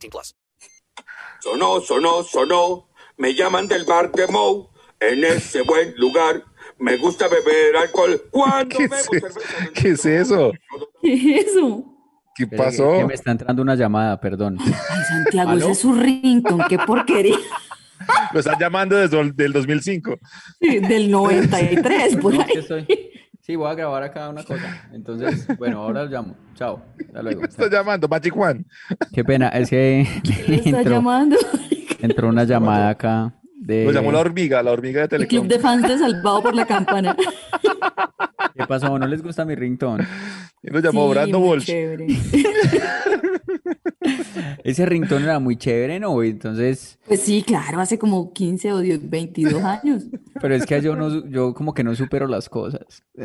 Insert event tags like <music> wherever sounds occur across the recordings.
18 plus. Sonó, sonó, sonó. Me llaman del bar de Moe. En ese buen lugar. Me gusta beber alcohol. Cuando ¿Qué es, cerveza. ¿Qué es eso? ¿Qué es eso? ¿Qué pasó? Que me está entrando una llamada, perdón. Ay, Santiago, ese es su rington, qué porquería. <laughs> Lo están llamando desde el del 2005. Sí, Del 93, por No, ahí. estoy- Sí, voy a grabar acá una cosa. Entonces, bueno, ahora lo llamo. Chao. Hasta luego. Me está llamando Magic Juan. Qué pena, es que <laughs> Le está entró, llamando. entró una llamada acá de... Lo llamó la hormiga, la hormiga de El club Telecom. de fans de Salvado por la Campana. <laughs> ¿Qué pasó? ¿No les gusta mi ringtone? Y lo llamó Sí, Brando muy Walsh. chévere. <laughs> Ese ringtone era muy chévere, ¿no? Entonces, Pues sí, claro, hace como 15 o 10, 22 años. pero es que yo no, yo como que no supero las cosas. <laughs>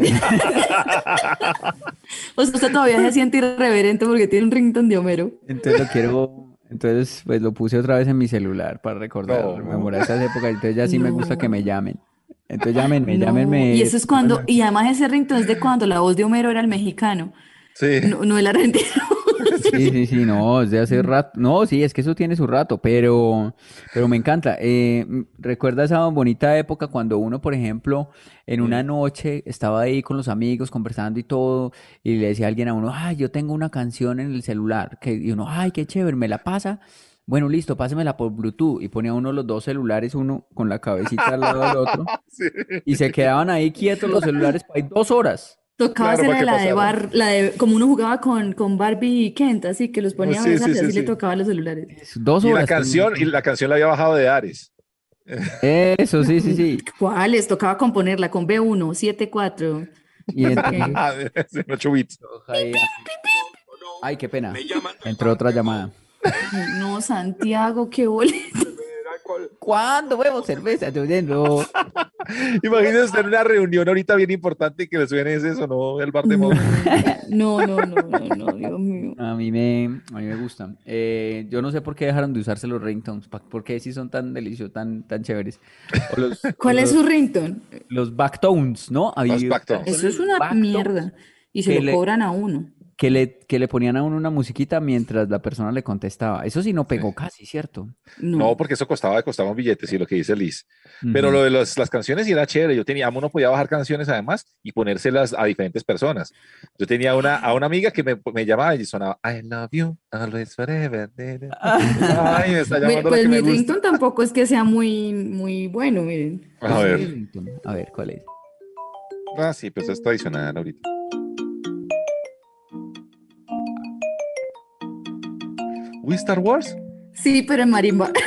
O sea, usted todavía se siente irreverente porque tiene un rington de Homero. Entonces lo quiero, entonces pues lo puse otra vez en mi celular para recordar, No. rememorar esas épocas. Entonces ya sí me gusta que me llamen. Entonces llámenme, No, llámenme. Y eso es cuando, y además ese rington es de cuando la voz de Homero era el mexicano, Sí. no, no el argentino. Sí, sí, sí, no, es de hace rato. No, sí, es que eso tiene su rato, pero, pero me encanta. Eh, recuerda esa bonita época cuando uno, por ejemplo, en una noche estaba ahí con los amigos conversando y todo, y le decía a alguien a uno, ay, yo tengo una canción en el celular, que, y uno, ay, qué chévere, me la pasa. Bueno, listo, pásemela por Bluetooth. Y ponía uno los dos celulares, uno con la cabecita al lado del otro, <laughs> Sí. y se quedaban ahí quietos los celulares por ahí dos horas. Tocaba Claro, hacer la de bar, la de, como uno jugaba con, con Barbie y Kent, así que los ponía a Sí, sí, besarse, sí, así le tocaba los celulares. Dos Y la canción, y la canción la había bajado de Ares. Eso, sí, sí, sí. <laughs> ¿Cuáles? Tocaba componerla con B1, 7-4. Y entonces, <laughs> Ah, sí, en 8 bits. Ay, qué pena. Me llaman del Entró otra llamada. No, Santiago, qué boleto. ¿Cuándo bebo cerveza? No. <laughs> Imagínense estar en una reunión ahorita bien importante y que le suene ese eso, ¿no? El bar de Moe. <laughs> No, no, no, no, no, Dios mío. A mí me, a mí me gustan. Eh, yo no sé por qué dejaron de usarse los ringtones. ¿Por qué si son tan deliciosos, tan, tan chéveres? O los, <laughs> ¿Cuál es los, su rington? los backtones, ¿no? Había- Los backtones. Eso es una backtones mierda. Y se lo le- cobran a uno. Que le, que le ponían a uno una musiquita mientras la persona le contestaba. Eso sí no pegó casi, ¿cierto? No. No, porque eso costaba, costaba un billete, sí, lo que dice Liz. Pero Ujú. lo de los- las canciones sí era chévere. Yo tenía, uno podía bajar canciones además y ponérselas a diferentes personas. Yo tenía una, a una amiga que me, me llamaba y sonaba I love you, always forever. Ay, me está Mi- <laughs> llamando la Pues mi me gusta. rington tampoco es que sea muy, muy bueno, miren. A ver. Ringtone. A ver, ¿cuál es? Ah, sí, pues es tradicional ahorita. ¿We Star Wars? Sí, pero en marimba. <laughs>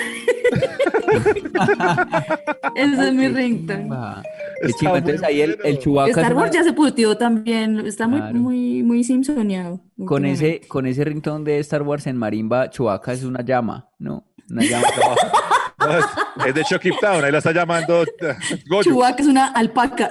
Ese es mi rington. Qué Está chimba. muy Entonces ahí el, el. Chewbacca Star una- Wars ya se puteó también. Está muy, Claro. muy, muy Simpsoneado. Con ese, con ese ringtone de Star Wars en marimba, Chewbacca es una llama, ¿no? Una llama. <laughs> No, es, de Chucky Town, ahí la está llamando eh, Goyo. Chewbacca es una alpaca.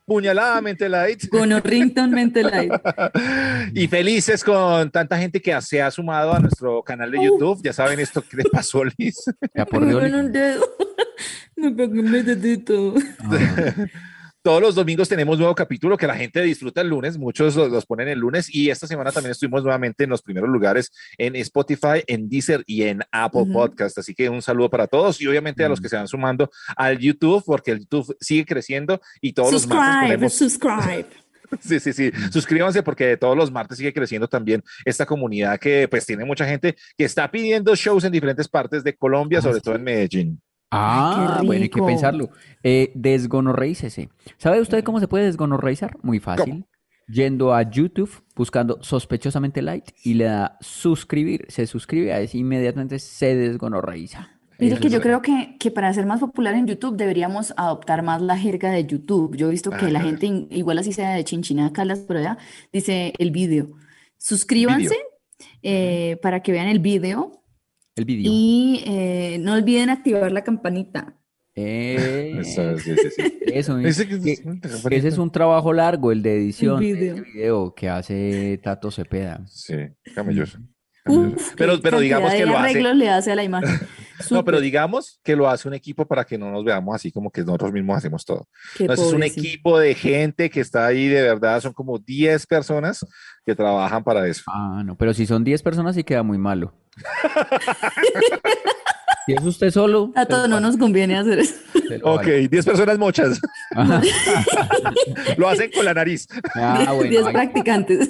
Bailamente Light, puñaladamente <laughs> Light. Con rington mente like. <laughs> Y felices con tanta gente que se ha sumado a nuestro canal de YouTube. Ya saben esto que le pasó, Liz. Me un dedo. Me pegó en mi dedito. Todos los domingos tenemos nuevo capítulo que la gente disfruta el lunes, muchos los, los ponen el lunes y esta semana también estuvimos nuevamente en los primeros lugares en Spotify, en Deezer y en Apple. Podcast. Así que un saludo para todos y obviamente a los que se van sumando al YouTube porque el YouTube sigue creciendo y todos los martes Subscribe, ponemos subscribe. <laughs> Sí, sí, sí. Suscríbanse porque todos los martes sigue creciendo también esta comunidad que pues tiene mucha gente que está pidiendo shows en diferentes partes de Colombia, sobre todo en Medellín. Ah, Qué bueno, hay que pensarlo. Eh, desgonorreícese. ¿Sabe usted cómo se puede desgonorreizar? Muy fácil. Yendo a YouTube, buscando sospechosamente light y le da suscribir. Se suscribe a ese inmediatamente se desgonorreiza. Mire que yo creo que, que para ser más popular en YouTube deberíamos adoptar más la jerga de YouTube. Yo he visto que la Ajá. gente, igual así sea de Chinchina, Caldas, por allá, dice el vídeo. Suscríbanse eh, para que vean el vídeo El vídeo. y eh, no olviden activar la campanita. Eh, Eso, sí, sí, sí. <laughs> eso, Ese que- que- que ese es un trabajo largo, el de edición de video. video que hace Tato Cepeda. Sí, camelloso. Uf. Pero, pero digamos que lo hace. arreglos le hace a la imagen. <laughs> No, pero digamos que lo hace un equipo para que no nos veamos así como que nosotros mismos hacemos todo. Entonces es un equipo de gente que está ahí de verdad, son como 10 personas que trabajan para eso. Ah, no, pero si son 10 personas sí queda muy malo. <laughs> Si es usted solo, A todos no nos conviene hacer eso. Ok, vale. 10 personas mochas. <laughs> Lo hacen con la nariz. Ah, <laughs> bueno, 10 ahí- practicantes.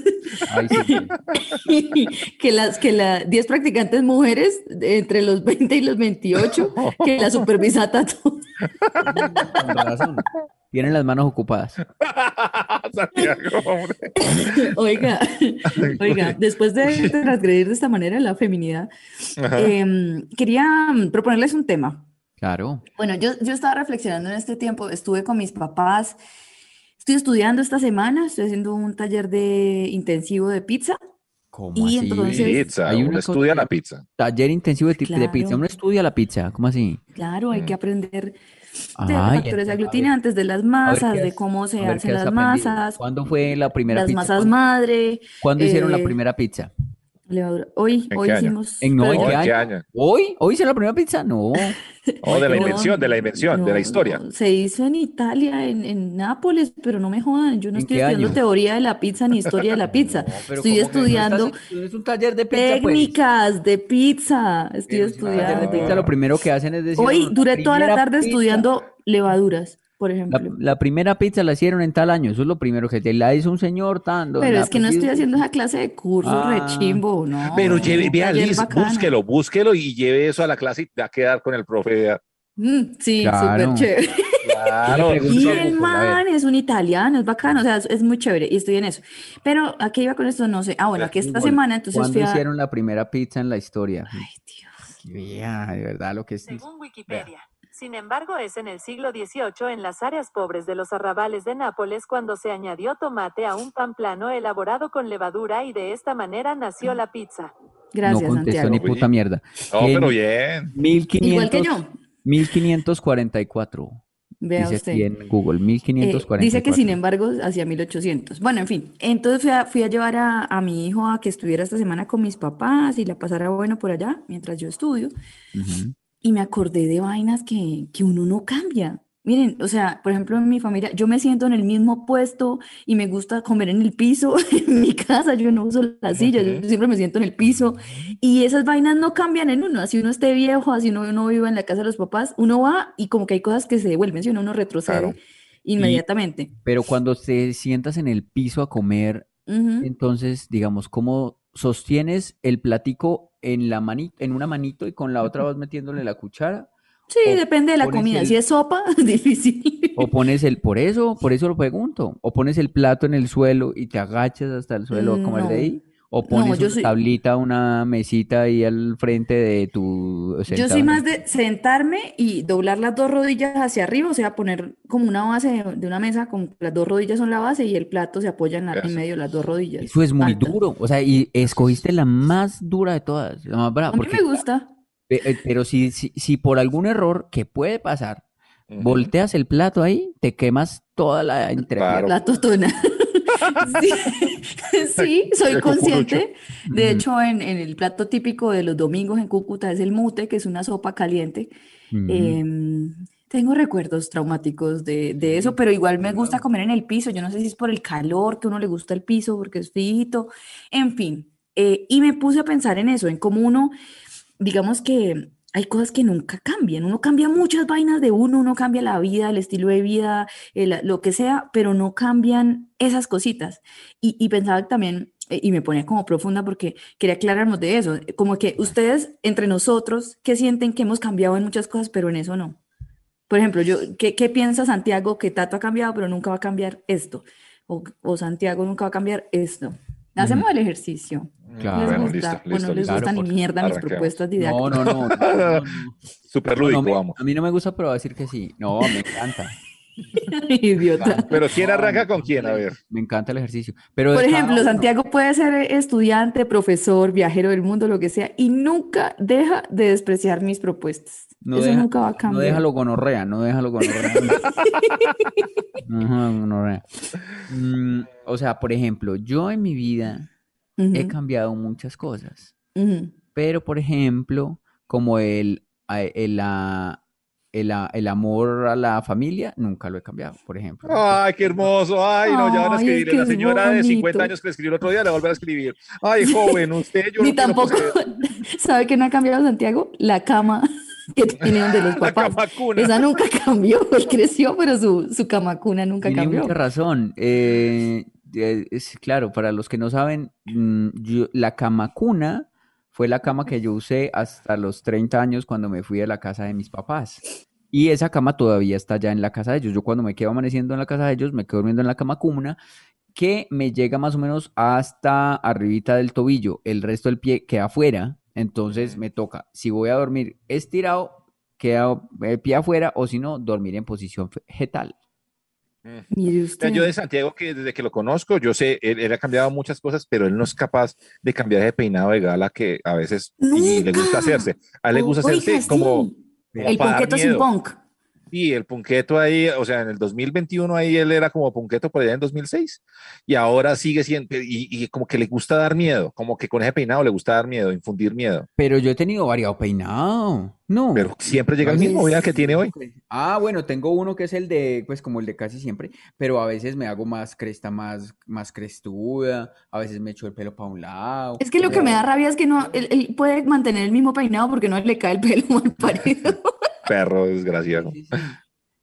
ahí sí, sí. <laughs> que las que la 10 practicantes mujeres entre los 20 y los 28 que la supervisa Tato. Con razón. Tienen las manos ocupadas. <laughs> Santiago, hombre. <laughs> Oiga, <laughs> oiga, después de transgredir de esta manera la feminidad, em, quería mm, proponerles un tema. Claro. Bueno, yo, yo estaba reflexionando en este tiempo, estuve con mis papás, estoy estudiando esta semana, estoy haciendo un taller de intensivo de pizza. ¿Cómo Y así? entonces- Pizza, Hay uno estudia la pizza. Taller intensivo de, de pizza. Claro. Uno estudia la pizza. ¿Cómo así? Claro, hay que aprender de Ay, factores aglutinantes, de las masas, de cómo se hacen las aprendido. masas, ¿Cuándo fue la primera las pizza? masas ¿Cuándo, madre, cuándo hicieron la eh, primera pizza? Levadura. Hoy, ¿En hoy qué año? hicimos. ¿En, no, ¿en qué ¿en qué año? año? ¿Hoy? ¿Hoy hicieron la primera pizza? No. <laughs> Oh, de la No, invención, de la invención, de la historia. no, se hizo en Italia, en, en Nápoles, pero no me jodan, yo no ¿En estoy estudiando año? teoría de la pizza ni historia de la <laughs> pizza. Estoy ¿cómo que no estudiando estás en- Es un taller de pizza, pues. técnicas de pizza. Estoy Pero si un taller de estudiando. pizza, lo primero que hacen es decir. Hoy "La duré toda la tarde pizza- estudiando levaduras, por ejemplo. la primera pizza la hicieron en tal año, eso es lo primero que te la hizo un señor tan. don Pero es que no estoy haciendo esa clase de curso Ah. rechimbo, no. Pero lleve, vea, Liz, búsquelo, búsquelo y lleve eso a la clase y va a quedar con el profe. Mm, sí, Claro. súper chévere. Claro. Y el man es un italiano, es bacano, o sea, es, es muy chévere y estoy en eso. Pero ¿a qué iba con esto? No sé. Ah, bueno, que esta semana entonces ¿Cuándo fui a... hicieron la primera pizza en la historia? Ay, Dios. Vea, de verdad lo que es. Según Wikipedia. Sin embargo, es en el siglo XVIII en las áreas pobres de los arrabales de Nápoles cuando se añadió tomate a un pan plano elaborado con levadura y de esta manera nació la pizza. Gracias, no contestó Santiago. ni puta mierda. No, En pero bien. 1500, Igual que yo. 1544. Vea dice usted. aquí en Google, Eh, 1544. dice que sin embargo hacia 1800. Bueno, en fin, entonces fui a, fui a llevar a, a mi hijo a que estuviera esta semana con mis papás y la pasara bueno por allá mientras yo estudio. Ujú. Y me acordé de vainas que, que uno no cambia. Miren, o sea, por ejemplo, en mi familia, yo me siento en el mismo puesto y me gusta comer en el piso. <laughs> En mi casa yo no uso la silla, yo siempre me siento en el piso. Y esas vainas no cambian en uno. Así uno esté viejo, así uno, uno viva en la casa de los papás, uno va y como que hay cosas que se devuelven, si uno no retrocede Claro. inmediatamente. Pero cuando te sientas en el piso a comer, entonces, digamos, ¿cómo sostienes el platico en la manito, en una manito y con la otra vas metiéndole la cuchara? Sí, depende de la comida. el- Si es sopa, <laughs> difícil. O pones el, por eso, por eso lo pregunto, o pones el plato en el suelo y te agachas hasta el suelo a comer de ahí, o pones yo una soy- tablita, una mesita ahí al frente de tu Yo soy más de sentarme y doblar las dos rodillas hacia arriba, o sea, poner como una base de, una mesa con las dos rodillas son la base y el plato se apoya en, la- en medio de las dos rodillas. Eso es muy duro, o sea, y escogiste la más dura de todas, la más brava, A mí porque, me gusta. eh, eh, pero si, si, si por algún error que puede pasar, volteas el plato ahí, te quemas toda la entrepierna. Claro. La totona. Sí, <laughs> sí, soy consciente. De hecho, en, en el plato típico de los domingos en Cúcuta es el mute, que es una sopa caliente. Em, tengo recuerdos traumáticos de, de eso, pero igual me gusta comer en el piso. Yo no sé si es por el calor, que a uno le gusta el piso porque es frío. En fin, eh, y me puse a pensar en eso, en cómo uno, digamos que hay cosas que nunca cambian. Uno cambia muchas vainas de uno, uno cambia la vida, el estilo de vida, el- lo que sea, pero no cambian esas cositas. Y, y pensaba también, eh, y me ponía como profunda porque quería aclararnos de eso, como que ustedes entre nosotros, que sienten que hemos cambiado en muchas cosas, pero en eso no? Por ejemplo, yo, ¿qué, qué piensa Santiago que Tato ha cambiado, pero nunca va a cambiar esto? O, o Santiago nunca va a cambiar esto. Hacemos el ejercicio. Claro. ¿Les Bueno, listo, o no listo, les listo. gusta Claro, ni mierda mis propuestas No, didácticas. no, no. no, no, <laughs> no. Súper No, lúdico, vamos. a mí no me gusta, pero voy a decir que sí. No, me <laughs> encanta. <laughs> Idiota. Pero ¿quién No, arranca con quién? A ver. Me encanta el ejercicio. Pero Por ejemplo, uno- Santiago puede ser estudiante, profesor, viajero del mundo, lo que sea, y nunca deja de despreciar mis propuestas. No Eso deja- nunca va a No cambiar. déjalo gonorrea, no déjalo gonorrea. Ajá, gonorrea. Mm, o sea, por ejemplo, yo en mi vida he cambiado muchas cosas, ujú. pero por ejemplo, como el, el, el, el amor a la familia, nunca lo he cambiado, por ejemplo. Ay, qué hermoso. Ay, no, ya van a escribir. que La es señora de 50 bonito. años que le escribió el otro día le va a volver a escribir. Ay, joven, usted, yo <laughs> Ni no tampoco, <laughs> ¿sabe qué no ha cambiado Santiago? La cama <laughs> que tiene donde los la papás. cama cuna. Esa nunca cambió, él creció, pero su, su cama cuna nunca Tiene cambió. mucha razón. Eh, es, claro, para los que no saben, mm, yo- la cama cuna fue la cama que yo usé hasta los 30 años cuando me fui a la casa de mis papás. Y esa cama todavía está ya en la casa de ellos. Yo cuando me quedo amaneciendo en la casa de ellos, me quedo durmiendo en la cama cuna, que me llega más o menos hasta arribita del tobillo. El resto del pie queda afuera. Entonces me toca, si voy a dormir estirado, queda el pie afuera, o si no, dormir en posición fetal. Usted. yo de Santiago, que desde que lo conozco, yo sé, él, él ha cambiado muchas cosas, pero él no es capaz de cambiar ese peinado de gala que a veces y le gusta hacerse. A él le gusta Oiga, hacerse sí. como, como El punqueto sin punk. Sí, el punqueto ahí, o sea, en el 2021 ahí él era como punqueto por allá en 2006 y ahora sigue siendo, y, y como que le gusta dar miedo, como que con ese peinado le gusta dar miedo, infundir miedo, Pero yo he tenido variado peinado. No. pero siempre llega el mismo, mira que tiene hoy. Ah, bueno, tengo uno que es el de, pues como el de casi siempre, pero a veces me hago más cresta, más, más crestuda, a veces me echo el pelo para un lado. Es que lo que me da rabia es que no, él, él puede mantener el mismo peinado porque no le cae el pelo mal parido. <laughs> Perro desgraciado. Sí, sí, sí.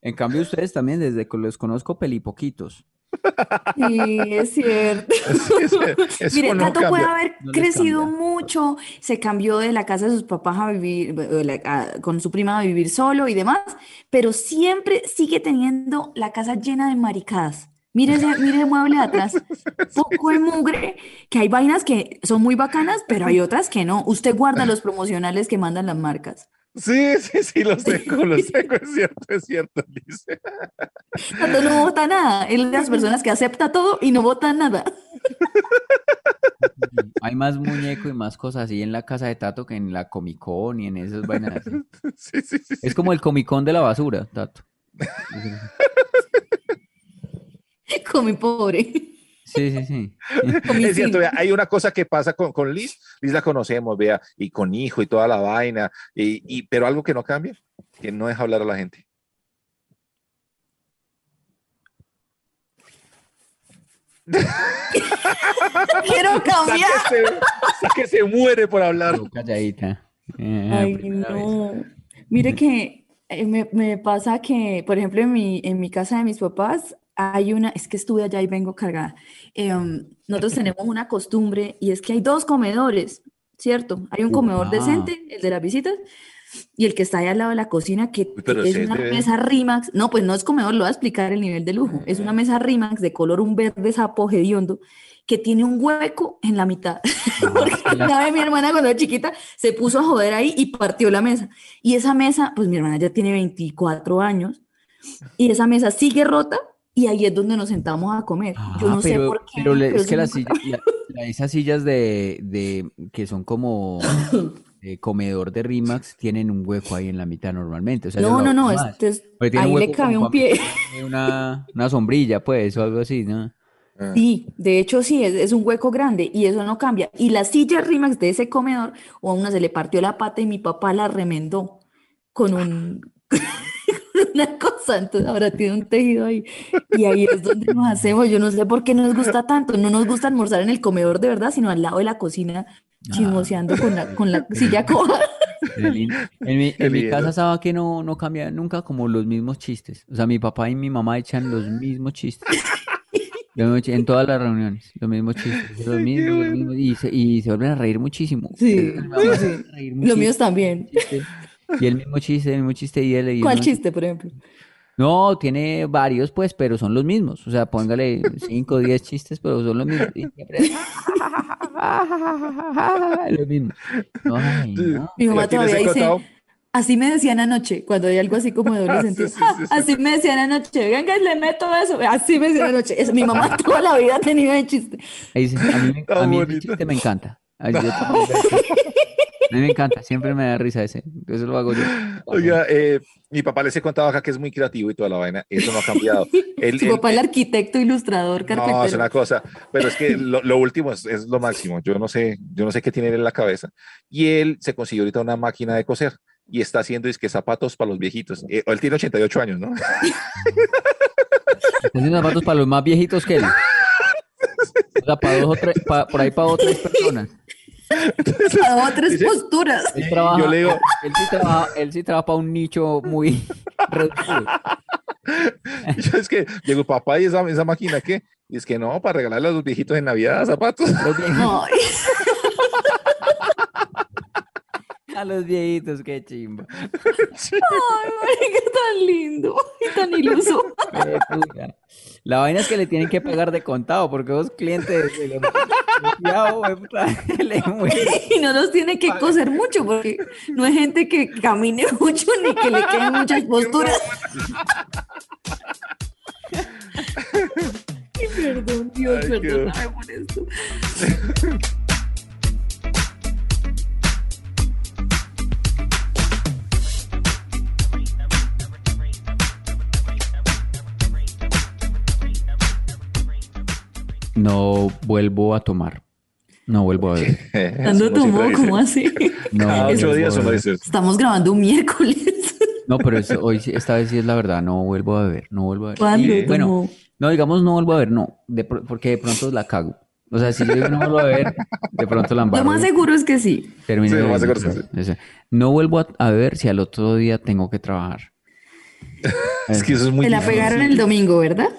En cambio, ustedes también, desde que los conozco, pelipoquitos. Sí, es cierto. <laughs> Eso Mire, no Tato puede haber No crecido mucho, se cambió de la casa de sus papás a vivir, a- con su prima a vivir solo y demás, pero siempre sigue teniendo la casa llena de maricadas. Mire ese, mire el mueble de atrás, <laughs> poco de mugre, que hay vainas que son muy bacanas, pero hay otras que no. Usted guarda los promocionales que mandan las marcas. Sí, sí, sí, los tengo, los tengo, es cierto, es cierto, dice. Tato no vota nada, él es de las personas que acepta todo y no vota nada. <laughs> Hay más muñeco y más cosas así en la casa de Tato que en la Comic Con y en esas vainas así. <laughs> Sí, sí, sí. Es como el Comic Con de la basura, Tato. <laughs> Con mi pobre. Sí, sí, sí. <laughs> Es cierto, vea, hay una cosa que pasa con, con Liz, Liz la conocemos, vea, y con hijo y toda la vaina, y, y- pero algo que no cambia, que no deja hablar a la gente. Quiero <laughs> cambiar. Sáquese, sáquese, muere por hablar. Calladita. Eh, Ay, no. Mire que eh, me, me pasa que, por ejemplo, en mi, en mi casa de mis papás hay una, es que estuve allá y vengo cargada. Eh, nosotros tenemos una costumbre y es que hay dos comedores, ¿cierto? Hay un comedor Ah. decente, el de las visitas, y el que está ahí al lado de la cocina, que pero es una debe- mesa Rimax. No, pues no es comedor, lo voy a explicar el nivel de lujo. Es una mesa Rimax de color un verde sapo hediondo que tiene un hueco en la mitad. <laughs> <laughs> Porque una vez mi hermana cuando era chiquita se puso a joder ahí y partió la mesa. Y esa mesa, pues mi hermana ya tiene 24 años y esa mesa sigue rota y ahí es donde nos sentamos a comer. Yo Ah, no sé pero, por qué, pero pero es que las sillas, la- la- esas sillas de, de que son como <coughs> eh, comedor de Rimax tienen un hueco ahí en la mitad normalmente. O sea, No, no, no, este es- ahí le cabe un pie. Una, una sombrilla, pues, o algo así, ¿no? Ah. Sí, de hecho sí, es, es un hueco grande y eso no cambia. Y la silla Rimax de ese comedor, o a una se le partió la pata y mi papá la remendó con un <laughs> <laughs> una cosa, entonces ahora tiene un tejido ahí. Y ahí es donde nos hacemos. Yo no sé por qué nos gusta tanto. No nos gusta almorzar en el comedor de verdad, sino al lado de la cocina, chismoseando con la, con la silla coja. <laughs> En, mi, en mi casa estaba que no, no cambia nunca como los mismos chistes. O sea, mi papá y mi mamá echan los mismos chistes. En todas las reuniones, los mismos chistes, los mismos, los mismos, y, se, y se vuelven a reír muchísimo. Sí, sí, reír Los míos también. chiste. Y el mismo chiste, el mismo chiste, y él, y ¿Cuál chiste, por ejemplo? No, tiene varios, pues, pero son los mismos. O sea, póngale 5 o 10 chistes, pero son los mismos. <laughs> Los. No, ay, no. Mi mamá ¿Ya tienes todavía el dice, así me decían anoche, cuando hay algo así como <laughs> de doble Sí, sentido. sí, "Ah, sí, sí. Así me decían anoche, venga y le meto eso. Así me decían anoche. Es, mi mamá <laughs> toda la vida ha tenido ese chiste. Ahí dice, a mí, a mí bonito. chiste me encanta. Ay, yo A mí me encanta, siempre me da risa ese. Eso lo hago yo. Oiga, eh, mi papá les he contado acá que es muy creativo y toda la vaina. Eso no ha cambiado. <laughs> Él- Su él- papá, el arquitecto, ilustrador, No, carpintero. es una cosa, pero es que lo, lo último es, es lo máximo. Yo no sé, yo no sé qué tiene él en la cabeza. Y él se consiguió ahorita una máquina de coser y está haciendo que zapatos para los viejitos. Eh, él tiene 88 años, ¿no? Está haciendo zapatos para los más viejitos que él. O sea, para dos o tres, pa- por ahí para otras personas. A otras Dice- posturas. Él trabaja, Yo le digo- él sí trabaja, él sí trabaja para un nicho muy <laughs> reducido. Y yo es que digo, papá, ¿y esa, esa máquina qué? Y es que no, para regalarle a los viejitos en Navidad zapatos viejitos- Ay, a los viejitos, qué chimba. ay, marica, tan lindo y tan iluso. Eh. La vaina es que le tienen que pagar de contado porque los clientes. Y no nos tiene que coser mucho porque no es gente que camine mucho ni que le queden muchas posturas. Ay, perdón, Dios, Ay, qué- perdóname por esto. No vuelvo a tomar. No vuelvo a Uno siempre tomó, ¿cómo así? No, Cada vuelvo ocho días beber. dice, Estamos grabando un miércoles. No, pero eso- hoy sí- esta vez sí es la verdad, no vuelvo a beber, no vuelvo a beber. ¿Cuándo Y, bueno, tomó? no digamos no vuelvo a beber, no, de porque de pronto la cago. O sea, si yo digo no vuelvo a beber, de pronto la Lo embarro. más seguro es que sí. Termino Sí, lo más seguro es que o No vuelvo a, a beber si al otro día tengo que trabajar. <laughs> Es que eso es muy Te la difícil. pegaron el domingo, ¿verdad?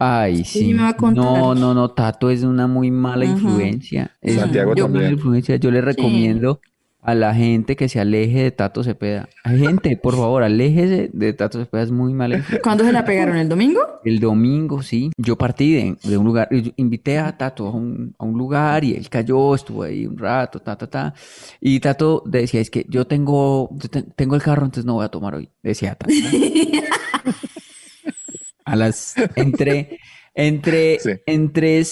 Ay, sí. me va a contar. No, no, no, Tato es una muy mala influencia. Es Santiago una mala también. influencia. Yo le recomiendo a la gente que se aleje de Tato Cepeda. Gente, por favor, aléjese de Tato Cepeda, es muy mala influencia. ¿Cuándo se la pegaron? ¿El domingo? El domingo, sí, yo partí de, de un lugar, yo invité a Tato a un, a un lugar y él cayó, estuvo ahí un rato, ta, ta, ta. Y Tato decía, es que yo tengo, yo te- tengo el carro, entonces no voy a tomar hoy, decía Tato. <laughs> A las, entre, entre, <laughs> Sí. entre,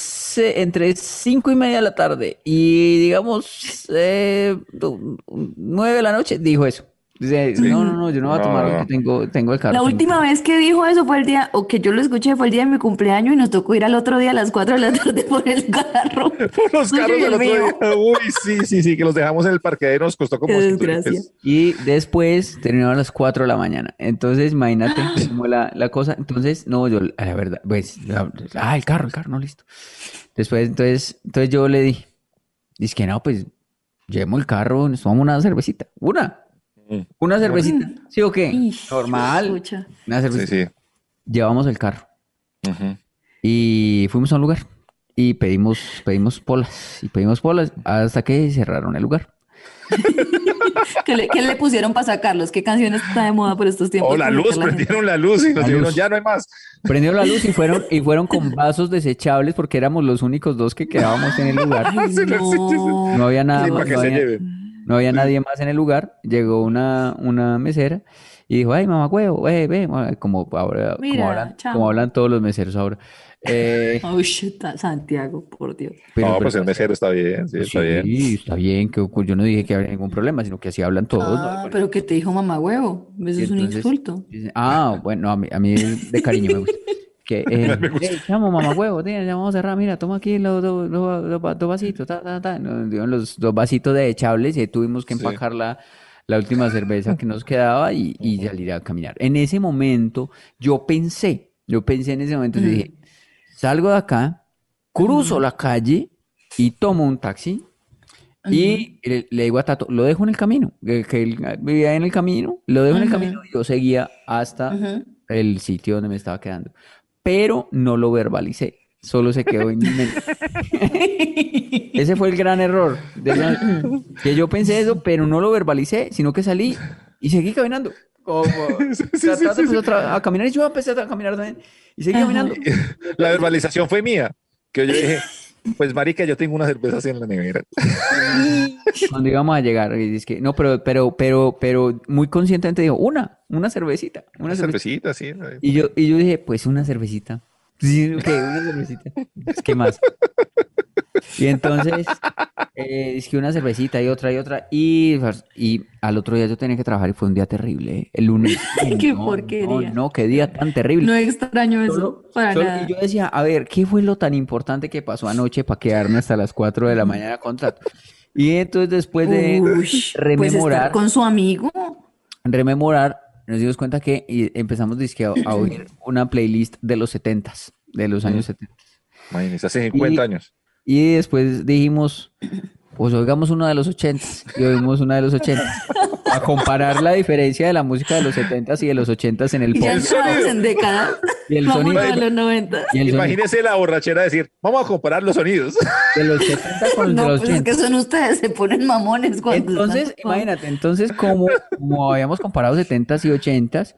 entre cinco y media de la tarde y digamos eh, nueve de la noche, dijo eso. Dice, no, no, no, yo no voy a tomar No. tengo, tengo el carro. La última vez que dijo eso fue el día, o que yo lo escuché fue el día de mi cumpleaños y nos tocó ir al otro día a las 4 de la tarde por el carro. Por <laughs> los carros del el otro mío. día. Uy, sí, sí, sí, que los dejamos en el parqueadero, nos costó como Qué 100 desgracia. pesos. Y después terminaba a las 4 de la mañana. Entonces, imagínate <gasps> cómo la, la cosa. Entonces, no, yo, la verdad, pues, la- ah, el carro, el carro, no, listo. Después, entonces, entonces yo le di, dice que no, pues, llevemos el carro, nos tomamos una cervecita. Una. Una cervecita. ¿Sí o qué? Ish, Normal. Una Sí, cervecita. sí. Llevamos el carro y fuimos a un lugar y pedimos, pedimos polas y pedimos polas hasta que cerraron el lugar. <laughs> ¿Qué le, qué le pusieron para sacarlos? ¿Qué canciones está de moda por estos tiempos? Oh, la luz, gente? prendieron la luz y nos La dijeron, luz. ya no hay más. Prendieron la luz y fueron, y fueron con <laughs> vasos desechables porque éramos los únicos dos que quedábamos en el lugar. <laughs> Ay, Sí, sí, sí, sí. no. No había nada Sí, más, para que no se había, lleven. No había nadie más en el lugar. Llegó una, una mesera y dijo, ay, mamá huevo, ve, ve, como ahora, como hablan, chamo. como hablan todos los meseros ahora. Eh, <laughs> Uy, ta- Santiago, por Dios. pero- no, pero- pues el mesero está bien, sí, está bien. Sí, está bien, que yo no dije que había ningún problema, sino que así hablan todos, ¿no? Ah, pero que te dijo mamá huevo. Eso Y es un insulto. Dice, ah, bueno, a mí, a mí de cariño me gusta. <laughs> Que, <laughs> eh, "Ey, chamo, mamá huevo, tía, ya vamos a cerrar, mira, toma aquí los dos, dos- dos va- dos vasitos, ta, ta, ta. Los dos vasitos de echables y tuvimos que Sí. empacar la, la última cerveza que nos quedaba y, y salir a caminar. En ese momento, yo pensé, yo pensé en ese momento, yo dije, salgo de acá, cruzo la calle y tomo un taxi Y le, le digo a Tato, lo dejo en el camino, que, que él vivía en el camino, lo dejo en el camino y yo seguía hasta el sitio donde me estaba quedando. Pero no lo verbalicé, solo se quedó en mi mente. <laughs> Ese fue el gran error. de <laughs> que yo pensé eso, pero no lo verbalicé, sino que salí y seguí caminando. Como <laughs> tratando empezó otra- a caminar y yo empecé a caminar también. Y seguí Ajá. caminando. La verbalización fue mía. Que yo dije, pues marica, yo tengo unas cervezas en la nevera. <laughs> Cuando íbamos a llegar, y dice que no, pero, pero, pero, pero muy conscientemente dijo, una, una cervecita, una Una cervecita. cervecita, sí. Y yo, y yo dije, pues una cervecita. Sí, una cervecita. ¿Qué más? Y entonces, eh, es que una cervecita y otra y otra. Y, y al otro día yo tenía que trabajar y fue un día terrible. ¿eh? El lunes. <laughs> Qué No, porquería. No, no, qué día tan terrible. No extraño eso Solo- para solo- nada. y yo decía, a ver, ¿qué fue lo tan importante que pasó anoche para quedarme hasta las 4 de la mañana con Tato? Y entonces después de Uy, pues rememorar, con su amigo. rememorar, nos dimos cuenta que y empezamos dizque, a, a oír una playlist de los 70s, de los años 70. Imagínense, hace 50 Y- años. Y después dijimos, pues oigamos una de los 80s y oímos una de los 80s. A comparar la diferencia de la música de los 70s y de los 80s en el Y pop. ya entramos en décadas. Y el Vamos sonido. a los 90. Y el sonido Imagínense la borrachera de decir, vamos a comparar los sonidos. de los 70 con No, los pues es 80. que son ustedes, se ponen mamones cuando Entonces, están imagínate, entonces como, como habíamos comparado 70s y 80s,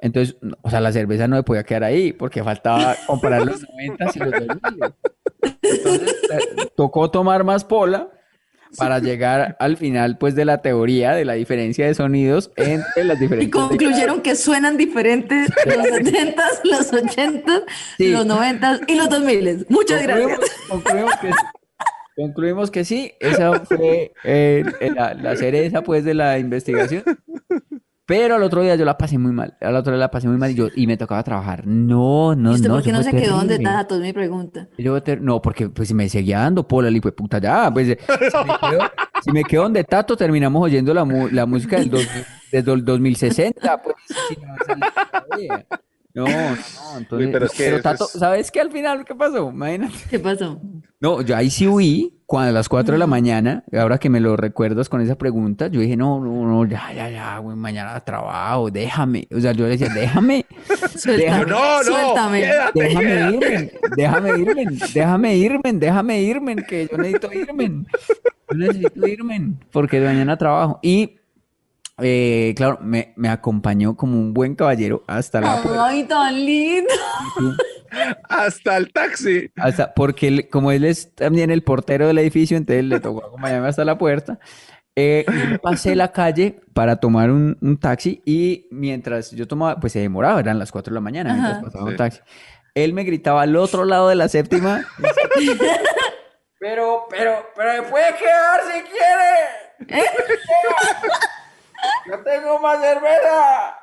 entonces, o sea, la cerveza no me podía quedar ahí porque faltaba comparar los 90s y los 2000. Entonces, tocó tomar más pola para llegar al final, pues, de la teoría de la diferencia de sonidos entre las Y diferentes concluyeron que suenan diferentes los 70s, los 80s, Sí. los 90s y los 2000 Muchas Concluimos, gracias. concluimos que sí. Concluimos que sí, esa fue eh, eh, la, la cereza pues de la investigación. Pero al otro día yo la pasé muy mal. Al otro día la pasé muy mal y, yo, y me tocaba trabajar. No, no, ¿Y usted no. por qué no se quedó donde? Es mi pregunta. Yo ter- no, porque pues me seguía dando pola, de puta ya. Pues, eh, si, me quedo, si me quedo donde Tato, terminamos oyendo la, mu- la música del, dos- desde el 2060. Pues, si no, no, no, entonces. pero es que eso Tato, es- ¿sabes qué al final qué pasó? Imagínate. ¿Qué pasó? No, yo ahí sí huí cuando a las 4 de la mañana, ahora que me lo recuerdas con esa pregunta, yo dije, no, no, no, ya, ya, ya, güey, mañana trabajo, déjame. O sea, yo le decía, déjame, <laughs> Suéltame, No, no, suéltame. quédate. déjame irme, déjame irme, déjame irme, déjame irme, que yo necesito irme. Yo necesito irme, porque mañana trabajo. Y, eh, claro, me, me acompañó como un buen caballero hasta la puerta. Ay, tan lindo. Hasta el taxi. Hasta, porque él- como él es también el portero del edificio, entonces le tocó acompañarme hasta la puerta. Eh, pasé la calle para tomar un, un taxi y mientras yo tomaba, pues se demoraba, eran las 4 de la mañana mientras Ajá. pasaba un Sí. taxi. Él me gritaba al otro lado de la séptima. <laughs> pero, pero, pero me puede quedar si quiere. <laughs> Yo tengo más cerveza.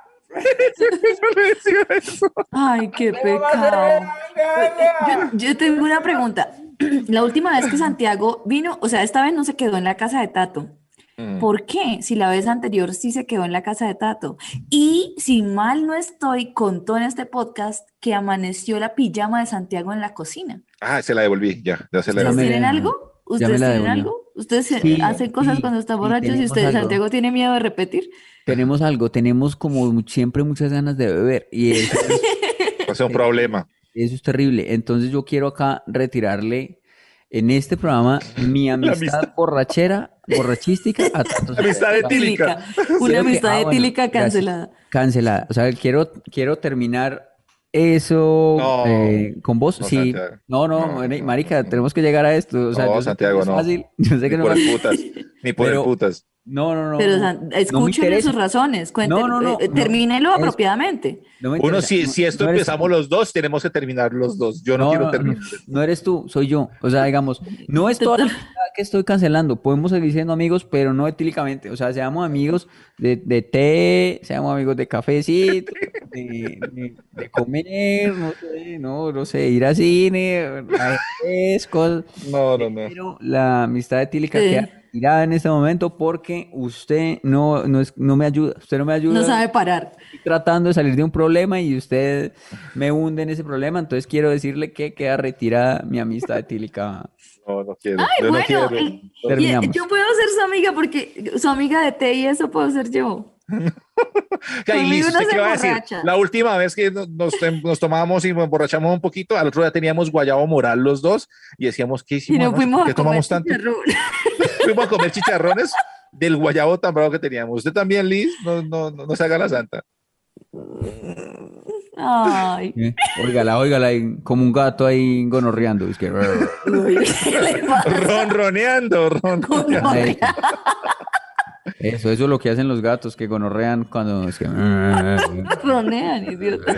Yo le decía eso. Ay, qué pecado. cerveza. Yo, yo tengo una pregunta. <clears throat> La última vez que Santiago vino, o sea, esta vez no se quedó en la casa de Tato. Mm. ¿Por qué? Si la vez anterior sí se quedó en la casa de Tato. Y si mal no estoy, contó en este podcast que amaneció la pijama de Santiago en la cocina. Ah, se la devolví, ya, ya se la Ya ¿Ustedes me devolví. algo? ¿Ustedes tienen algo? ¿Ustedes Sí, hacen cosas sí, cuando están borrachos y tenemos ustedes, algo. Santiago tiene miedo de repetir? Tenemos algo, tenemos como siempre muchas ganas de beber y eso es, <laughs> un problema. eso es terrible. Entonces yo quiero acá retirarle en este programa mi amistad amistad. borrachera, borrachística a <laughs> Amistad etílica. Una amistad ah, bueno, etílica cancelada. Cancelada. O sea, quiero, quiero terminar eso No, eh, con vos. no, sí. Santiago. No, no, No, mari- no, marica, no. tenemos que llegar a esto. O sea, No, yo sé que Santiago, es no. fácil. <laughs> Yo sé que Ni no por es putas. Ni por Pero- putas. No, no, no. Pero interesa. sus razones, No, no, no, eh, termínelo apropiadamente. No me Uno, si, si esto empezamos tú. los dos, tenemos que terminar los dos. Yo no, quiero terminar. no eres tú, soy yo. O sea, digamos, no es toda la que estoy cancelando. Podemos seguir siendo amigos, pero no etílicamente. O sea, seamos amigos de, de té, seamos amigos de cafecito, <laughs> de, de- de comer, no sé, no, no sé, ir al cine, a es cosas. No, no, no. Pero la amistad etílica Sí. queda tirada en este momento porque usted no, no, es, no me ayuda. Usted no me ayuda No sabe parar. estoy tratando de salir de un problema y usted me hunde en ese problema, entonces quiero decirle que queda retirada mi amistad etílica. No, no quiero. Ay, yo no bueno, quiero. eh, y- Terminamos. yo puedo ser su amiga porque su amiga de té y eso puedo ser yo. <laughs> No ¿usted se qué va a decir? La última vez que nos, nos, y nos emborrachamos un poquito, al otro día teníamos guayabo moral los dos y decíamos, ¿qué Y hicimos? nos anoche? fuimos ¿Por qué a comer tomamos tanto? <laughs> Fuimos a comer chicharrones del guayabo tan bravo que teníamos. Usted también, Liz, no, no, no, no se haga la santa. Ay. Eh, Óigala, óigala, como un gato ahí gonorreando. Ronroneando, ronroneando. Eso, eso es lo que hacen los gatos, que gonorrean cuando... Es que... <laughs> Ronean, idiota.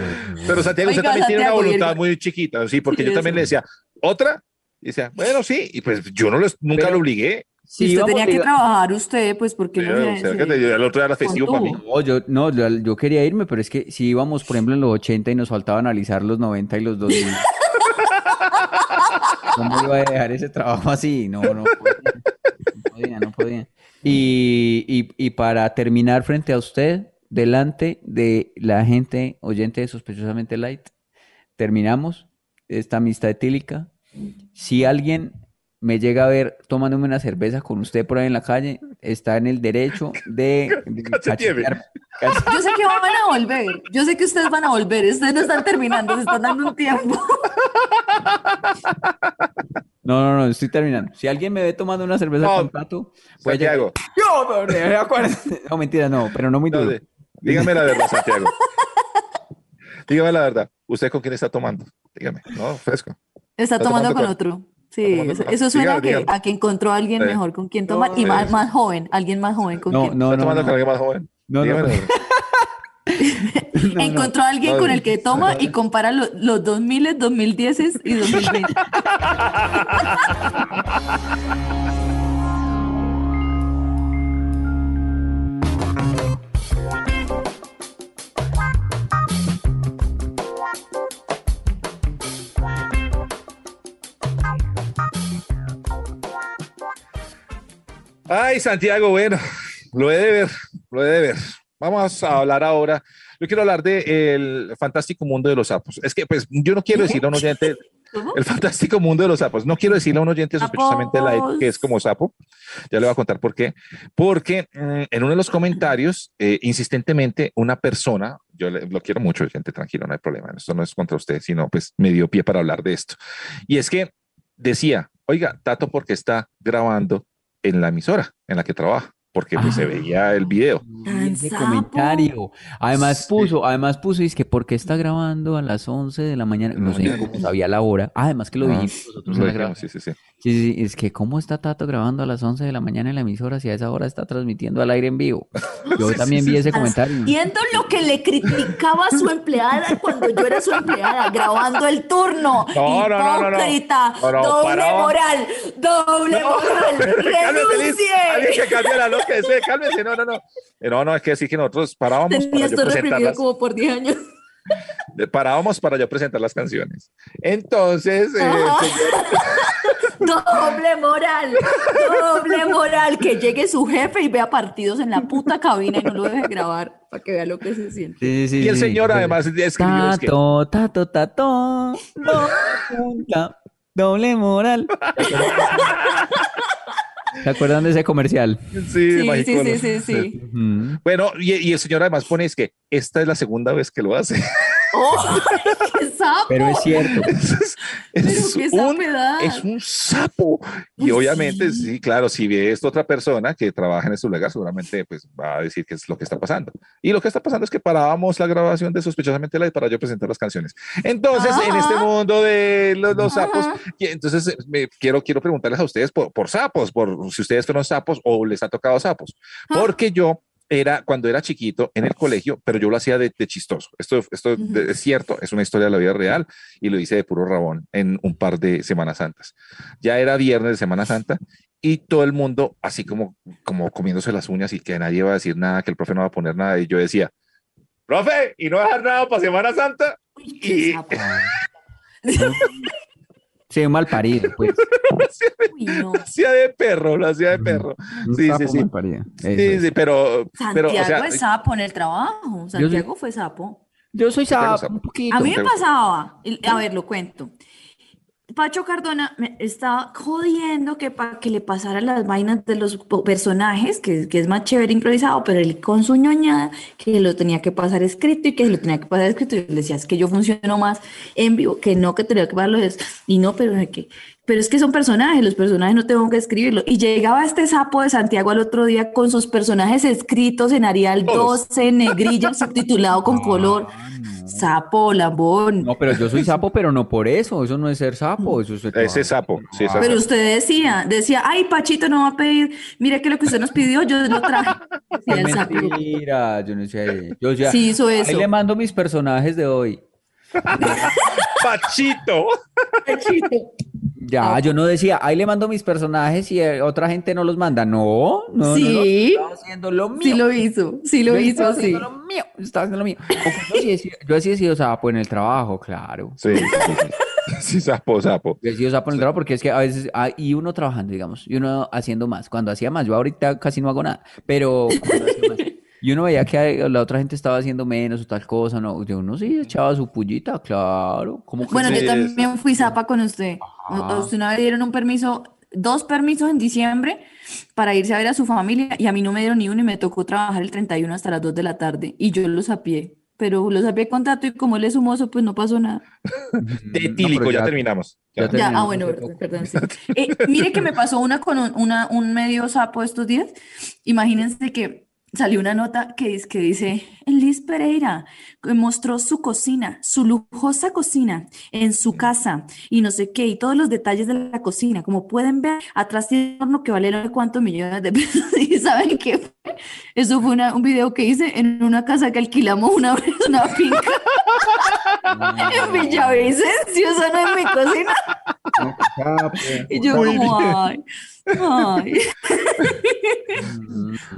Pero Santiago, usted Oiga, también tiene una Santiago, y el- voluntad muy chiquita, sí, porque yo también eso. le decía, ¿otra? Y decía, bueno, sí, y pues yo no les, nunca Pero- lo obligué. Si Sí, usted tenía que trabajar usted, pues porque no se- el otro día era festivo para mí. No, yo, no, yo, yo quería irme, pero es que si íbamos, por ejemplo, en los 80 y nos faltaba analizar los 90 y los 2000. <laughs> ¿Cómo iba a dejar ese trabajo así? No, no podía, no podía, no podía. Y, y, y para terminar frente a usted, delante de la gente oyente de Sospechosamente Light, terminamos esta amistad etílica. Si alguien me llega a ver tomándome una cerveza con usted por ahí en la calle, está en el derecho <laughs> de, de cachetear- Yo sé que van a volver. Yo sé que ustedes van a volver. Ustedes no están terminando, se están dando un tiempo. <laughs> No, no, no, estoy terminando. Si alguien me ve tomando una cerveza No, con Tato, llegar- Santiago, Yo, pero de acuerdo. No, mentira, no, pero no muy no, duro. dígame la verdad, Santiago. <laughs> Dígame la verdad. ¿Usted con quién está tomando? Dígame, no, fresco. Está Está tomando tomando con con- otro. Sí, eso, eso suena a que, a que encontró a alguien mejor con quien tomar y No, más, eso. más joven, alguien más joven con No, quien. no, ¿Está no, tomando no. con alguien más joven? No, no. <laughs> Encontró a alguien No, con no. el que toma y compara lo- los 2000, 2010 y 2020. <laughs> Ay, Santiago, bueno, lo he de ver, lo he de ver. Vamos a hablar ahora. Yo quiero hablar del fantástico mundo de los sapos. Es que, pues, yo no quiero decirle a un oyente el fantástico mundo de los sapos. No quiero decirle a un oyente sospechosamente Sapos. que es como sapo. Ya le voy a contar por qué. Porque mm, en uno de los comentarios, eh, insistentemente, una persona, yo le- lo quiero mucho, gente, tranquilo, no hay problema. Esto no es contra usted, sino pues me dio pie para hablar de esto. Y es que decía, oiga, Tato, ¿por qué está grabando en la emisora en la que trabaja? Porque pues se Ah. veía el video. Tan Ese comentario. Además Sí. puso, además puso, es que porque está grabando a las 11 de la mañana, no sé cómo sabía la hora. Ah, además que lo Ah, dijimos nosotros lo dijimos, sí, sí, sí. Sí, sí, es que cómo está Tato grabando a las 11 de la mañana en la emisora si a esa hora está transmitiendo al aire en vivo. Yo Sí, también sí, vi sí. ese comentario. Viendo lo que le criticaba a su empleada cuando yo era su empleada, grabando el turno. No, no, no, no, no. Hipócrita, No, no, doble paraba. moral, doble moral, <laughs> Cálmese, Liz. Alguien renuncie. que cambie la loca, ese, cálmese, no, no, no. No, no, es que sí que nosotros parábamos Tenía para yo esto reprimido presentarlas, como por 10 años. Parábamos para yo presentar las canciones. Entonces, eh, señor- <laughs> Doble moral, doble moral. Que llegue su jefe y vea partidos en la puta cabina y no lo deje grabar para que vea lo que se siente. Sí, sí, y el sí, señor sí. además escribió es que, Tato, tato, tato, doble punta, doble moral. ¿Se acuerdan de ese comercial? sí, Sí, sí, sí, sí. Bueno, y, y el señor además pone es que esta es la segunda vez que lo hace. <laughs> ¡Oh, qué sapo! Pero es cierto. es, es Pero qué un, es un sapo. Y Uy, obviamente, sí. sí, claro, si ve esto otra persona que trabaja en este lugar, seguramente pues va a decir qué es lo que está pasando. Y lo que está pasando es que parábamos la grabación de Sospechosamente Light para yo presentar las canciones. Entonces, en este Ajá. mundo de los, los sapos, Ajá. y entonces eh, me, quiero, quiero preguntarles a ustedes por, por sapos, por si ustedes fueron sapos o les ha tocado sapos. Ah. Porque yo era cuando era chiquito en el colegio, pero yo lo hacía de, de chistoso. Esto, esto Ujú. de- es cierto, es una historia de la vida real y lo hice de puro rabón en un par de Semanas Santas. Ya era viernes de Semana Santa y todo el mundo así como, como comiéndose las uñas y que nadie va a decir nada, que el profe no va a poner nada. Y yo decía, profe, ¿y no dejar nada para Semana Santa? Y- <laughs> <laughs> Sí, mal parido, <laughs> pues. Uy, no. Lo hacía de perro, lo hacía de perro. Un Sí, sí, sí. Sí, sí, pero, pero, Santiago o sea, es sapo en el trabajo. Santiago fue sapo. Yo soy sapo, un poquito. A mí me pasaba, a ver, lo cuento. Pacho Cardona me estaba jodiendo que para que le pasara las vainas de los personajes, que, que es más chévere improvisado, pero él con su ñoñada, que lo tenía que pasar escrito y que lo tenía que pasar escrito. Y le decía, es que yo funciono más en vivo, que no, que tenía que pasarlo. Y no, pero es que, pero es que son personajes, los personajes no tengo que escribirlo. Y llegaba este sapo de Santiago al otro día con sus personajes escritos en Arial Todos. 12, en negrilla, subtitulado con <laughs> color. Sapo, lambón. No, pero yo soy sapo, pero no por eso. Eso no es ser sapo. Eso es Ese sapo, sí, esa- Pero usted decía, decía, ay, Pachito no va a pedir, mire que lo que usted nos pidió, yo lo traje. <laughs> Decía el Es sapo. mentira, yo no sé. Yo ya, Sí hizo ahí eso. le mando mis personajes de hoy. <laughs> Pachito. Pachito. Ya, yo no decía, ahí le mando mis personajes y eh, otra gente no los manda. No, no, no, no, Sí. estaba haciendo lo mío. Sí lo hizo, sí lo Yo hizo, estaba lo mío, estaba haciendo lo mío. Yo <laughs> sí, he sido, yo sí he sido sapo en el trabajo, claro. Sí, sí, sí. Sí, <laughs> sapo, sapo. Yo he sido sapo en el trabajo porque es que a veces, ah, y uno trabajando, digamos, y uno haciendo más. Cuando hacía más, yo ahorita casi no hago nada, pero cuando hacía más, y uno veía que la otra gente estaba haciendo menos o tal cosa, no, yo uno sí echaba su pullita, claro. Que Bueno, yo es- también fui zapa con usted. Ajá. Usted una vez dieron un permiso, dos permisos en diciembre para irse a ver a su familia y a mí no me dieron ni uno y me tocó trabajar el 31 hasta las 2 de la tarde y yo lo sapié. Pero lo sapié con Tato y como él es humoso, pues no pasó nada. De No, etílico, pero ya, ya- terminamos. ya ah, Terminamos bueno, perdón, perdón, sí. <laughs> Eh, mire que me pasó una con un, una- un medio sapo estos días. Imagínense que salió una nota que, es, que dice, Liz Pereira mostró su cocina, su lujosa cocina en su casa y no sé qué, y todos los detalles de la cocina. Como pueden ver, atrás tiene un horno que vale no sé cuántos millones de pesos. <laughs> ¿Y saben qué fue? Eso fue una- un video que hice en una casa que alquilamos una vez, una finca <laughs> en Villavicencio, eso no es mi cocina. <laughs> Y yo Muy como, ay, ay.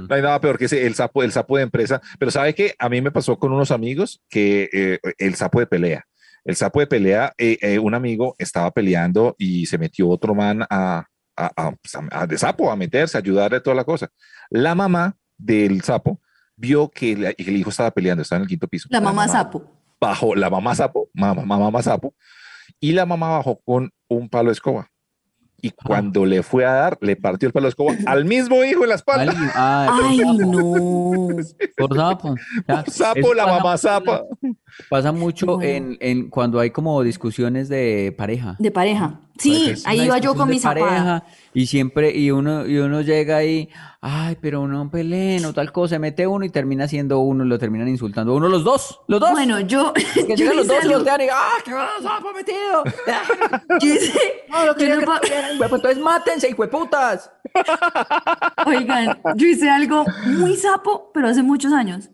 No hay nada peor que ese, el sapo, el sapo de empresa. Pero ¿sabe qué? A mí me pasó con unos amigos que eh, el sapo de pelea. El sapo de pelea, eh, eh, un amigo estaba peleando y se metió otro man a, a- a- pues, a- a- de sapo a meterse, a ayudarle toda la cosa. La mamá del sapo vio que, que el hijo estaba peleando, estaba en el quinto piso. La mamá sapo. Bajó, la mamá sapo, mamá, mamá, mamá sapo, y la mamá bajó con un palo de escoba. Y cuando le fue a dar, le partió el palo de escoba al mismo hijo en la espalda. Ay, por <laughs> sapo, no. <laughs> por sapo. Ya, Sapo, la pasa mamá zapa. Pasa mucho No. en, en cuando hay como discusiones de pareja. De pareja. Sí, ahí iba yo con de mi pareja y siempre y uno y uno llega ahí, ay, pero no peleen o tal cosa, se mete uno y termina siendo uno y lo terminan insultando uno los dos, los dos. Bueno, yo, <laughs> que <laughs> yo los dos y algo- los vean y ah, qué sapo metido. <laughs> yo hice- No, lo yo pa- pues entonces mátense, hijueputas. Oigan, yo hice algo muy sapo, pero hace muchos años.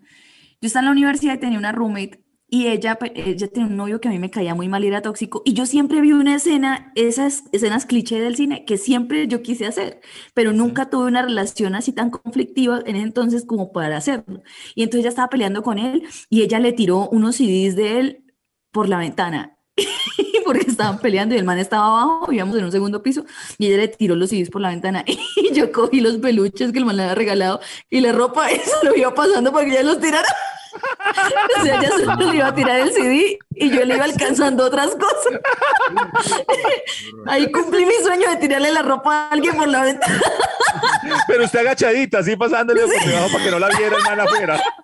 Yo estaba en la universidad y tenía una roommate y ella, pe- ella tenía un novio que a mí me caía muy mal y era tóxico. Y yo siempre vi una escena, esas escenas cliché del cine, que siempre yo quise hacer, pero nunca tuve una relación así tan conflictiva en ese entonces como para hacerlo. Y entonces ella estaba peleando con él y ella le tiró unos CDs de él por la ventana. <laughs> porque estaban <laughs> peleando y el man estaba abajo, íbamos en un segundo piso, y ella le tiró los CDs por la ventana <laughs> y yo cogí los peluches que el man le había regalado y la ropa, eso lo iba pasando para que ella los tirara. <laughs> O sea, ella solo le iba a tirar el CD y yo le iba alcanzando otras cosas. <laughs> Ahí cumplí mi sueño de tirarle la ropa a alguien por la ventana. Pero usted agachadita, así pasándole por debajo para que no la viera el man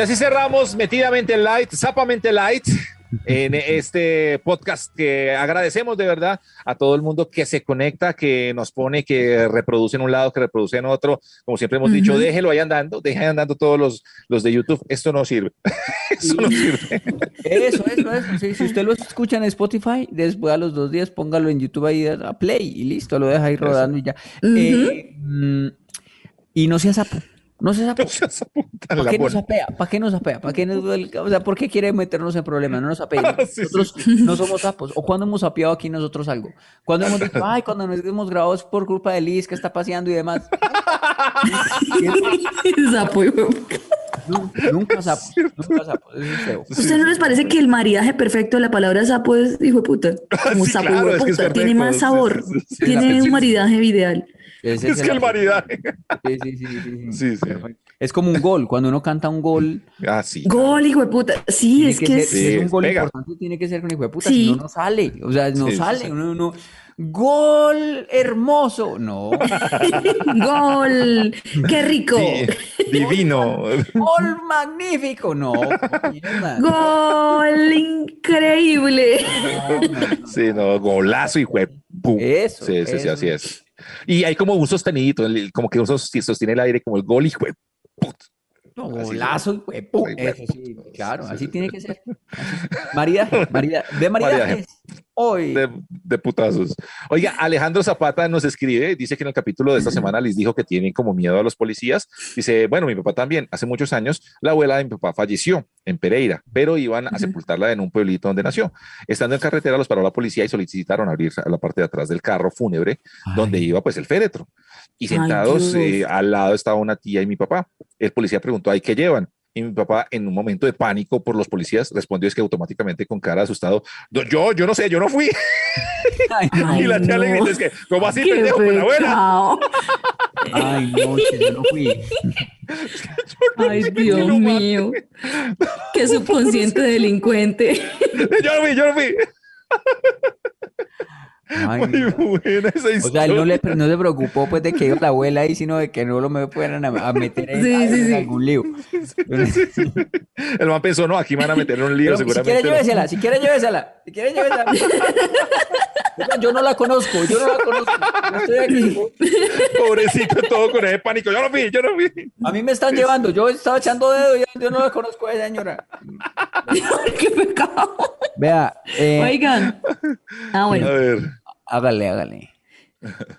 Y así cerramos Metidamente Light, Zapamente Light, en este podcast que agradecemos de verdad a todo el mundo que se conecta, que nos pone, que reproduce en un lado, que reproduce en otro. Como siempre hemos dicho, Ujú. déjelo ahí andando, dejen andando todos los, los de YouTube. Esto no sirve. <laughs> Eso no sirve. Eso, eso, eso. sí, si usted lo escucha en Spotify, después a los dos días póngalo en YouTube ahí a play y listo, lo deja ahí rodando y ya. Eh, mm, y no sea sapo. No se sapea. <laughs> No ¿Para qué nos apea? ¿Para qué nos apea? ¿Para qué nos duele? O sea, ¿por qué quiere meternos en problemas? No nos apea. <laughs> Sí, Nosotros no somos sapos. ¿O cuando hemos apeado aquí nosotros algo? Cuando hemos dicho, ay, cuando nos hemos grabado es por culpa de Liz que está paseando y demás. <laughs> Sapo. Nunca, nunca sapo. Nunca sapo. Eso es feo. ¿A ¿Usted no les parece que el maridaje perfecto de la palabra sapo es hijo de puta? Como Sí, sapo, claro, de es que es. Tiene más sí, sabor. sí, sí, sí. Tiene Sí. un maridaje ideal. Ese Es que el maridaje. Sí, sí, sí, sí, sí. Sí, sí. Es como un gol. Cuando uno canta un gol, Ah, sí. Gol, hijo de puta. Sí, tiene es que que ser, es... es un gol pega. importante, tiene que ser con hijo de puta, Sí. si no, no sale. O sea, no sale. sí. Uno, uno, gol hermoso. No. <laughs> Gol. Qué rico. Sí, divino. Gol magnífico. No. Gol increíble. Sí, no, golazo y fue. pum. Eso, Sí, sí, sí, así es. Y hay como un sostenidito, como que sos- sostiene el aire como el gol y put. No, golazo güey. Eso sí, claro, Sí, así sí, tiene que ser. Maridaje, maridaje. De maridajes. Hoy. De, de putazos. Oiga, <laughs> Alejandro Zapata nos escribe, dice que en el capítulo de esta semana les dijo que tienen como miedo a los policías. Dice, bueno, mi papá también. Hace muchos años, la abuela de mi papá falleció en Pereira, pero iban a sepultarla en un pueblito donde nació. Estando en carretera, los paró la policía y solicitaron abrir la parte de atrás del carro fúnebre donde iba pues el féretro. Y sentados eh, al lado estaba una tía y mi papá. El policía preguntó, ¿ay qué llevan? Y mi papá, en un momento de pánico por los policías, respondió es que automáticamente con cara asustado, "No, yo, yo no sé, yo no fui. <laughs> Ay, <laughs> y la tía le no. gritó, es que, ¿cómo así, <laughs> Qué pendejo? Pues la abuela. ay, no, yo no fui. Ay, Dios mío. Qué subconsciente delincuente. Yo no fui, yo no fui. Ay, <laughs> Muy no. buena esa O sea, él no, le, no se preocupó pues de que iba la abuela ahí, sino de que no lo me fueran a, a meter en, Sí, sí, en sí. algún lío. <laughs> Sí, sí. El man pensó, no, aquí me van a meter en un lío, Pero si seguramente. quiere no. llévesela, si quiere llévesela, si quiere llévesela. <laughs> Yo no la conozco, yo no la conozco. Yo estoy aquí. Pobrecito, todo con ese pánico. Yo no fui, yo no fui. A mí me están llevando, yo estaba echando dedo y yo no la conozco a esa señora. Qué pecado. Vea, eh, Oigan. Ah, A bueno. ver. Hágale, hágale.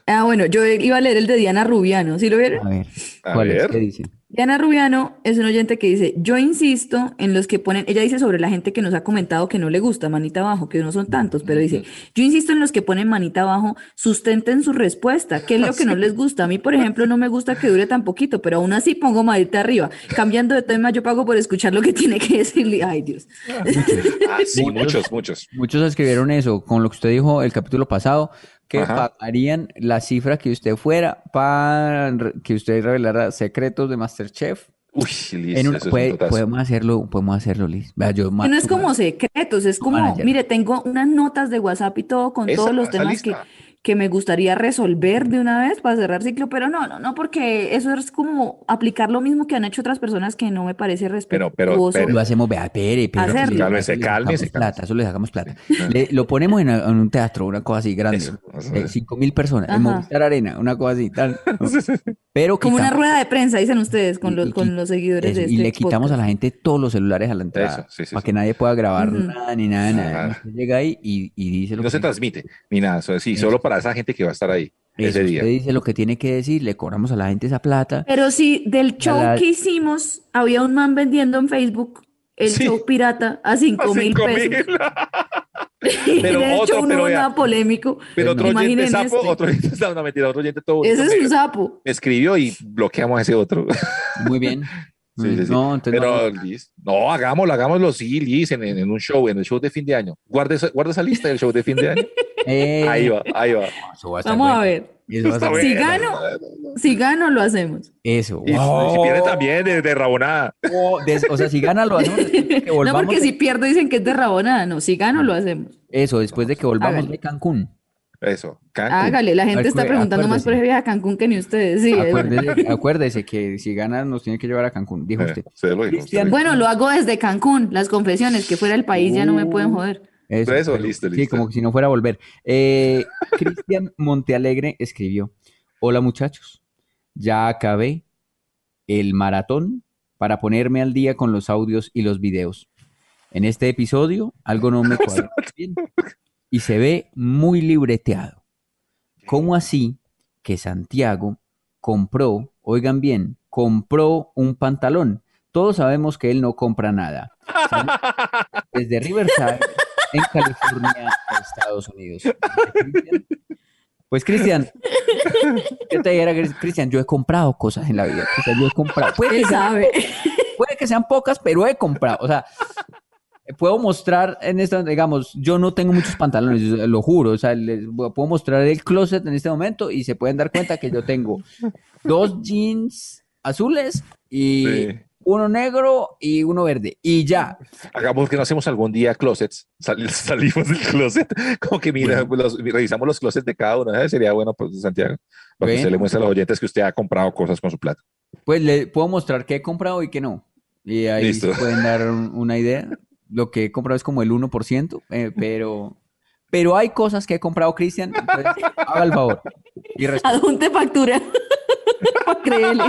Ah, bueno, yo iba a leer el de Diana Rubiano. ¿Sí lo vieron? A ver, A ¿cuál es? ¿Qué dice? Diana Rubiano es un oyente que dice, yo insisto en los que ponen, ella dice sobre la gente que nos ha comentado que no le gusta manita abajo, que no son tantos, pero dice, yo insisto en los que ponen manita abajo, sustenten su respuesta, ¿qué es lo que no <laughs> les gusta? A mí, por ejemplo, no me gusta que dure tan poquito, pero aún así pongo manita arriba. Cambiando de tema, yo pago por escuchar lo que tiene que decirle. Ay, Dios. Ah, sí, muchos, muchos. Muchos escribieron eso, con lo que usted dijo el capítulo pasado, que Ajá. pagarían la cifra que usted fuera para que usted revelara secretos de Masterchef. Uy, Liz, En un- eso es puede- un totazo. podemos hacerlo, podemos hacerlo, Liz. Vea, yo no es como secretos, es como, Manager. mire, tengo unas notas de WhatsApp y todo con Esa, todos los temas lista. que me gustaría resolver de una vez para cerrar ciclo, pero no, no, no, porque eso es como aplicar lo mismo que han hecho otras personas que no me parece Pero- pero- respetuoso. pero- Lo hacemos, vea, pere, le- Cálmese, cálmese, plata, eso le sacamos plata. Le- lo ponemos en, en un teatro, una cosa así grande, Eso, eso eh, cinco mil personas, en Ajá. Movistar Arena, una cosa así, tal. <laughs> Pero Como una quitamos- rueda de prensa, dicen ustedes, con y- los, y con los seguidores eso, de y este le quitamos a podcast. la gente todos los celulares a la entrada, Eso, sí, sí, para sí. que nadie pueda grabar Ujú. nada ni nada, nada. Llega ahí y, y dice lo No que se transmite ni nada. sí, solo para esa gente que va a estar ahí eso, ese día. usted dice lo que tiene que decir, le cobramos a la gente esa plata. Pero si del show la- que hicimos había un man vendiendo en Facebook el Sí. show pirata a cinco A mil cinco pesos. <laughs> <laughs> Pero de hecho otro, uno pero nada polémico. Pero otro oyente Imaginen sapo, este. otro oyente, no, mentira, otro oyente todo Ese es un sapo. me escribió y bloqueamos a ese otro. Muy bien. <laughs> Sí, sí, sí. No, entonces Pero, no- Liz, no, hagámoslo, hagámoslo, sí, Liz, en, en- en un show, en el show de fin de año. Guarda esa, guarda esa lista del show de fin de año. Eh, Ahí va, ahí va. eso va a estar Vamos a ver. Eso va a Está estar Si gano, si gano, lo hacemos. Eso. Y, Wow. si viene también de, de rabonada. Oh, des- o sea, si gana lo hacemos que <laughs> No, porque de- si pierdo dicen que es de rabonada. No, si gano, lo hacemos. Eso, después de que volvamos Hágale. de Cancún. Eso, Cancún. Hágale, la gente está preguntando más por ese viaje a Cancún que ni ustedes. Sí. Acuérdese, <laughs> acuérdese que si gana nos tiene que llevar a Cancún, dijo Eh, usted. se lo dijo, Cristian, dijo. Bueno, lo hago desde Cancún, las confesiones, que fuera del país ya no me pueden joder. Eso, Eso, pero- listo, Sí, listo. como que si no fuera a volver. Eh, <laughs> Cristian Montealegre escribió: Hola muchachos, ya acabé el maratón para ponerme al día con los audios y los videos. En este episodio algo no me <laughs> cuadra bien y se ve muy libreteado. ¿Cómo así que Santiago compró, oigan bien, compró un pantalón. Todos sabemos que él no compra nada. <laughs> Desde Riverside, en California, Estados Unidos. Pues Cristian, yo te dijera, Cristian, yo he comprado cosas en la vida. Cristian, yo he comprado. Puede que, Él sean, sabe. puede que sean pocas, pero he comprado. O sea, puedo mostrar en esta, digamos, yo no tengo muchos pantalones, lo juro. O sea, les voy- puedo mostrar el closet en este momento y se pueden dar cuenta que yo tengo dos jeans azules y Sí. Uno negro y uno verde. Y ya. Hagamos que no hacemos algún día closets, sal- <laughs> salimos del closet, como que mira, los- revisamos los closets de cada uno, ¿eh? sería bueno, pues, Santiago, para que Bueno. usted le muestre a los oyentes que usted ha comprado cosas con su plata. Pues le puedo mostrar qué he comprado y qué no. Y ahí Listo. se pueden dar un- una idea. Lo que he comprado es como el 1%, eh, pero, pero hay cosas que he comprado, Cristian. entonces, haga el favor. Y responda. ¿A dónde factura? <laughs> Creerle.